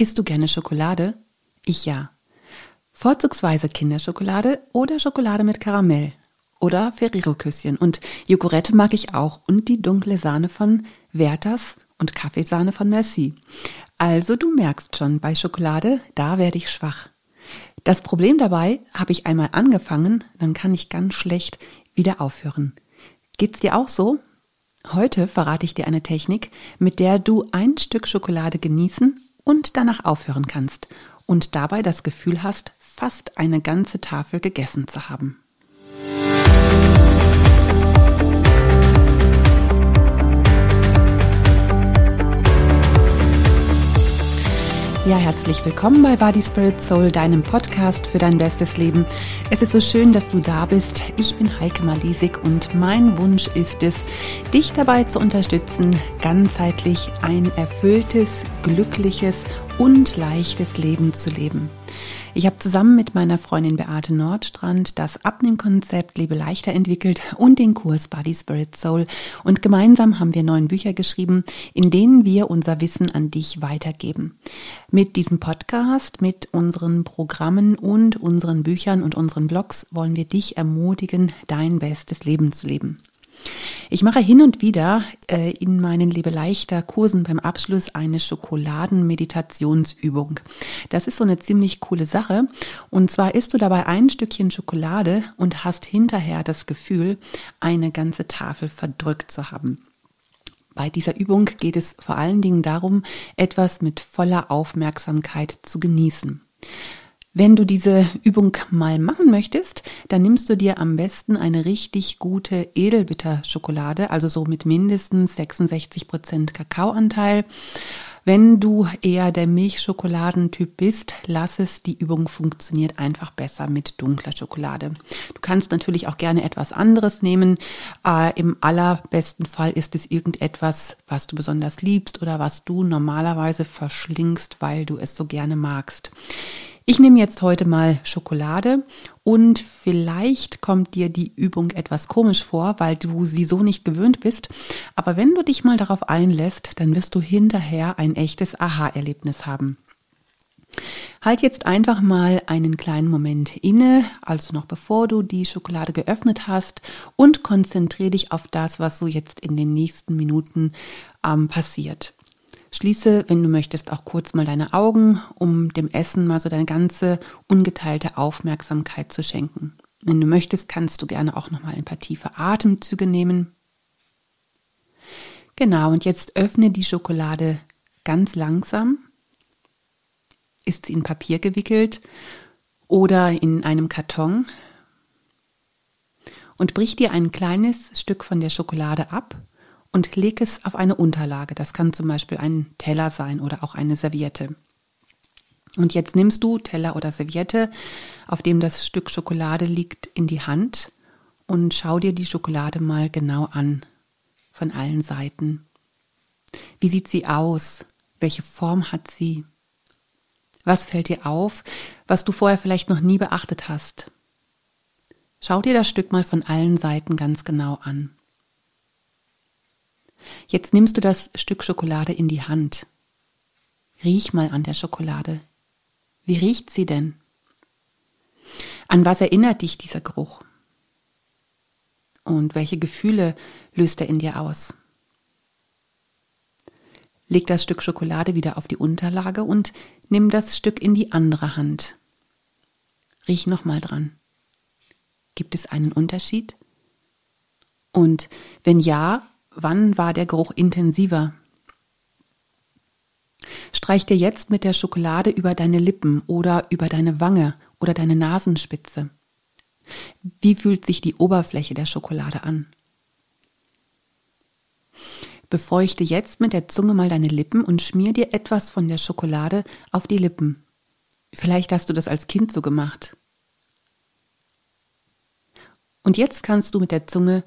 Isst du gerne Schokolade? Ich ja. Vorzugsweise Kinderschokolade oder Schokolade mit Karamell oder Ferrero-Küsschen. Und Joghurette mag ich auch und die dunkle Sahne von Werthers und Kaffeesahne von Merci. Also du merkst schon, bei Schokolade, da werde ich schwach. Das Problem dabei, habe ich einmal angefangen, dann kann ich ganz schlecht wieder aufhören. Geht's dir auch so? Heute verrate ich dir eine Technik, mit der du ein Stück Schokolade genießen und danach aufhören kannst und dabei das Gefühl hast, fast eine ganze Tafel gegessen zu haben. Ja, herzlich willkommen bei Body Spirit Soul, deinem Podcast für dein bestes Leben. Es ist so schön, dass du da bist. Ich bin Heike Malisik und mein Wunsch ist es, dich dabei zu unterstützen, ganzheitlich ein erfülltes, glückliches und leichtes Leben zu leben. Ich habe zusammen mit meiner Freundin Beate Nordstrand das Abnehmkonzept Lebe leichter entwickelt und den Kurs Body Spirit Soul. Und gemeinsam haben wir neun Bücher geschrieben, in denen wir unser Wissen an dich weitergeben. Mit diesem Podcast, mit unseren Programmen und unseren Büchern und unseren Blogs wollen wir dich ermutigen, dein bestes Leben zu leben. Ich mache hin und wieder äh, in meinen Lebeleichter Kursen beim Abschluss eine Schokoladenmeditationsübung. Das ist so eine ziemlich coole Sache. Und zwar isst du dabei ein Stückchen Schokolade und hast hinterher das Gefühl, eine ganze Tafel verdrückt zu haben. Bei dieser Übung geht es vor allen Dingen darum, etwas mit voller Aufmerksamkeit zu genießen. Wenn du diese Übung mal machen möchtest, dann nimmst du dir am besten eine richtig gute Edelbitterschokolade, also so mit mindestens 66 Prozent Kakaoanteil. Wenn du eher der Milchschokoladentyp bist, lass es, die Übung funktioniert einfach besser mit dunkler Schokolade. Du kannst natürlich auch gerne etwas anderes nehmen. Äh, Im allerbesten Fall ist es irgendetwas, was du besonders liebst oder was du normalerweise verschlingst, weil du es so gerne magst. Ich nehme jetzt heute mal Schokolade und vielleicht kommt dir die Übung etwas komisch vor, weil du sie so nicht gewöhnt bist. Aber wenn du dich mal darauf einlässt, dann wirst du hinterher ein echtes Aha-Erlebnis haben. Halt jetzt einfach mal einen kleinen Moment inne, also noch bevor du die Schokolade geöffnet hast und konzentriere dich auf das, was so jetzt in den nächsten Minuten ähm, passiert. Schließe, wenn du möchtest, auch kurz mal deine Augen, um dem Essen mal so deine ganze ungeteilte Aufmerksamkeit zu schenken. Wenn du möchtest, kannst du gerne auch noch mal ein paar tiefe Atemzüge nehmen. Genau, und jetzt öffne die Schokolade ganz langsam. Ist sie in Papier gewickelt oder in einem Karton? Und brich dir ein kleines Stück von der Schokolade ab und leg es auf eine Unterlage. Das kann zum Beispiel ein Teller sein oder auch eine Serviette. Und jetzt nimmst du Teller oder Serviette, auf dem das Stück Schokolade liegt, in die Hand und schau dir die Schokolade mal genau an, von allen Seiten. Wie sieht sie aus? Welche Form hat sie? Was fällt dir auf, was du vorher vielleicht noch nie beachtet hast? Schau dir das Stück mal von allen Seiten ganz genau an. Jetzt nimmst du das Stück Schokolade in die Hand. Riech mal an der Schokolade. Wie riecht sie denn? An was erinnert dich dieser Geruch? Und welche Gefühle löst er in dir aus? Leg das Stück Schokolade wieder auf die Unterlage und nimm das Stück in die andere Hand. Riech nochmal dran. Gibt es einen Unterschied? Und wenn ja, Wann war der Geruch intensiver? Streich dir jetzt mit der Schokolade über deine Lippen oder über deine Wange oder deine Nasenspitze. Wie fühlt sich die Oberfläche der Schokolade an? Befeuchte jetzt mit der Zunge mal deine Lippen und schmier dir etwas von der Schokolade auf die Lippen. Vielleicht hast du das als Kind so gemacht. Und jetzt kannst du mit der Zunge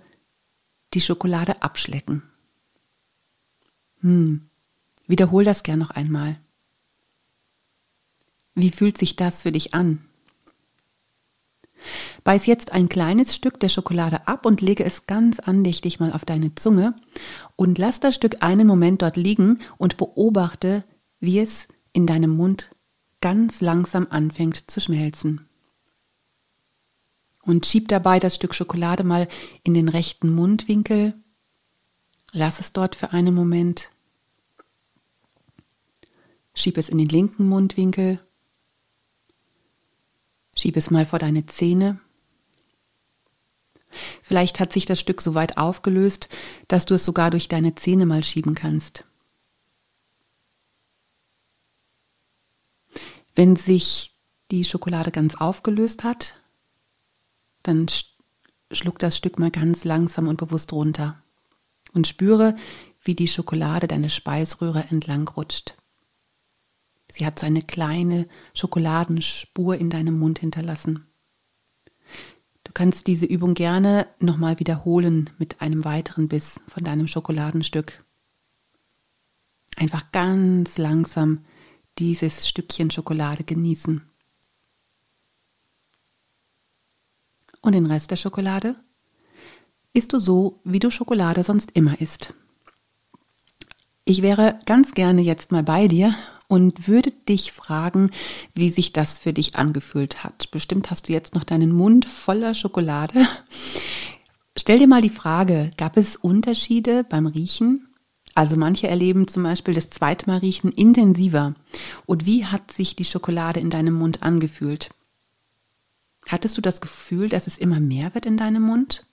die Schokolade abschlecken. Hm, wiederhol das gern noch einmal. Wie fühlt sich das für dich an? Beiß jetzt ein kleines Stück der Schokolade ab und lege es ganz andächtig mal auf deine Zunge und lass das Stück einen Moment dort liegen und beobachte, wie es in deinem Mund ganz langsam anfängt zu schmelzen. Und schieb dabei das Stück Schokolade mal in den rechten Mundwinkel. Lass es dort für einen Moment. Schieb es in den linken Mundwinkel. Schieb es mal vor deine Zähne. Vielleicht hat sich das Stück so weit aufgelöst, dass du es sogar durch deine Zähne mal schieben kannst. Wenn sich die Schokolade ganz aufgelöst hat, dann schluck das Stück mal ganz langsam und bewusst runter und spüre, wie die Schokolade deine Speiseröhre entlang rutscht. Sie hat so eine kleine Schokoladenspur in deinem Mund hinterlassen. Du kannst diese Übung gerne nochmal wiederholen mit einem weiteren Biss von deinem Schokoladenstück. Einfach ganz langsam dieses Stückchen Schokolade genießen. Und den Rest der Schokolade isst du so, wie du Schokolade sonst immer isst. Ich wäre ganz gerne jetzt mal bei dir und würde dich fragen, wie sich das für dich angefühlt hat. Bestimmt hast du jetzt noch deinen Mund voller Schokolade. Stell dir mal die Frage, gab es Unterschiede beim Riechen? Also manche erleben zum Beispiel das zweite Mal riechen intensiver. Und wie hat sich die Schokolade in deinem Mund angefühlt? Hattest du das Gefühl, dass es immer mehr wird in deinem Mund?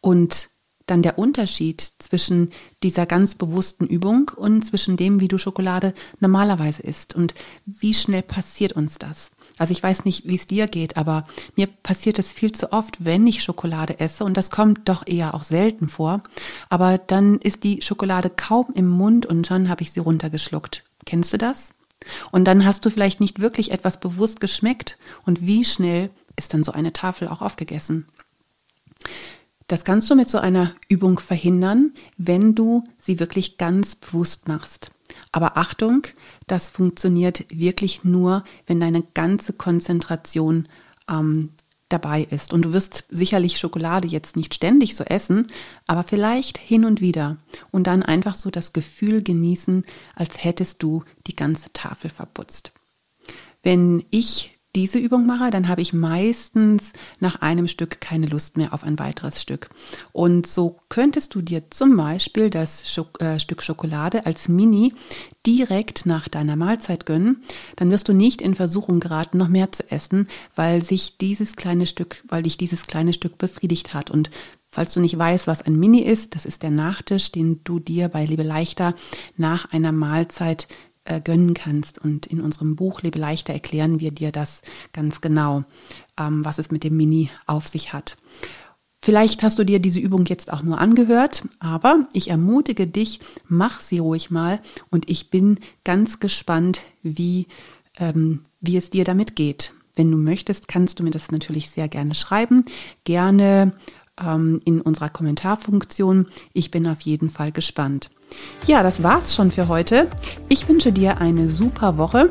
Und dann der Unterschied zwischen dieser ganz bewussten Übung und zwischen dem, wie du Schokolade normalerweise isst und wie schnell passiert uns das? Also ich weiß nicht, wie es dir geht, aber mir passiert es viel zu oft, wenn ich Schokolade esse und das kommt doch eher auch selten vor. Aber dann ist die Schokolade kaum im Mund und schon habe ich sie runtergeschluckt. Kennst du das? Und dann hast du vielleicht nicht wirklich etwas bewusst geschmeckt und wie schnell ist dann so eine Tafel auch aufgegessen? Das kannst du mit so einer Übung verhindern, wenn du sie wirklich ganz bewusst machst. Aber Achtung, das funktioniert wirklich nur, wenn deine ganze Konzentration ähm, dabei ist. Und du wirst sicherlich Schokolade jetzt nicht ständig so essen, aber vielleicht hin und wieder. Und dann einfach so das Gefühl genießen, als hättest du die ganze Tafel verputzt. Wenn ich diese Übung mache, dann habe ich meistens nach einem Stück keine Lust mehr auf ein weiteres Stück. Und so könntest du dir zum Beispiel das Schok äh, Stück Schokolade als Mini direkt nach deiner Mahlzeit gönnen. Dann wirst du nicht in Versuchung geraten, noch mehr zu essen, weil sich dieses kleine Stück, weil dich dieses kleine Stück befriedigt hat. Und Falls du nicht weißt, was ein Mini ist, das ist der Nachtisch, den du dir bei Liebe Leichter nach einer Mahlzeit äh, gönnen kannst. Und in unserem Buch Lebe leichter erklären wir dir das ganz genau, ähm, was es mit dem Mini auf sich hat. Vielleicht hast du dir diese Übung jetzt auch nur angehört, aber ich ermutige dich, mach sie ruhig mal und ich bin ganz gespannt, wie, ähm, wie es dir damit geht. Wenn du möchtest, kannst du mir das natürlich sehr gerne schreiben. Gerne ähm, in unserer Kommentarfunktion. Ich bin auf jeden Fall gespannt. Ja, das war's schon für heute. Ich wünsche dir eine super Woche.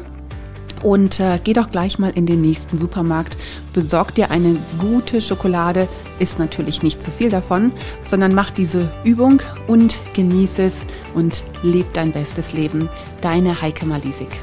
Und äh, geh doch gleich mal in den nächsten Supermarkt, besorg dir eine gute Schokolade, ist natürlich nicht zu viel davon, sondern mach diese Übung und genieße es und leb dein bestes Leben. Deine Heike Malisik.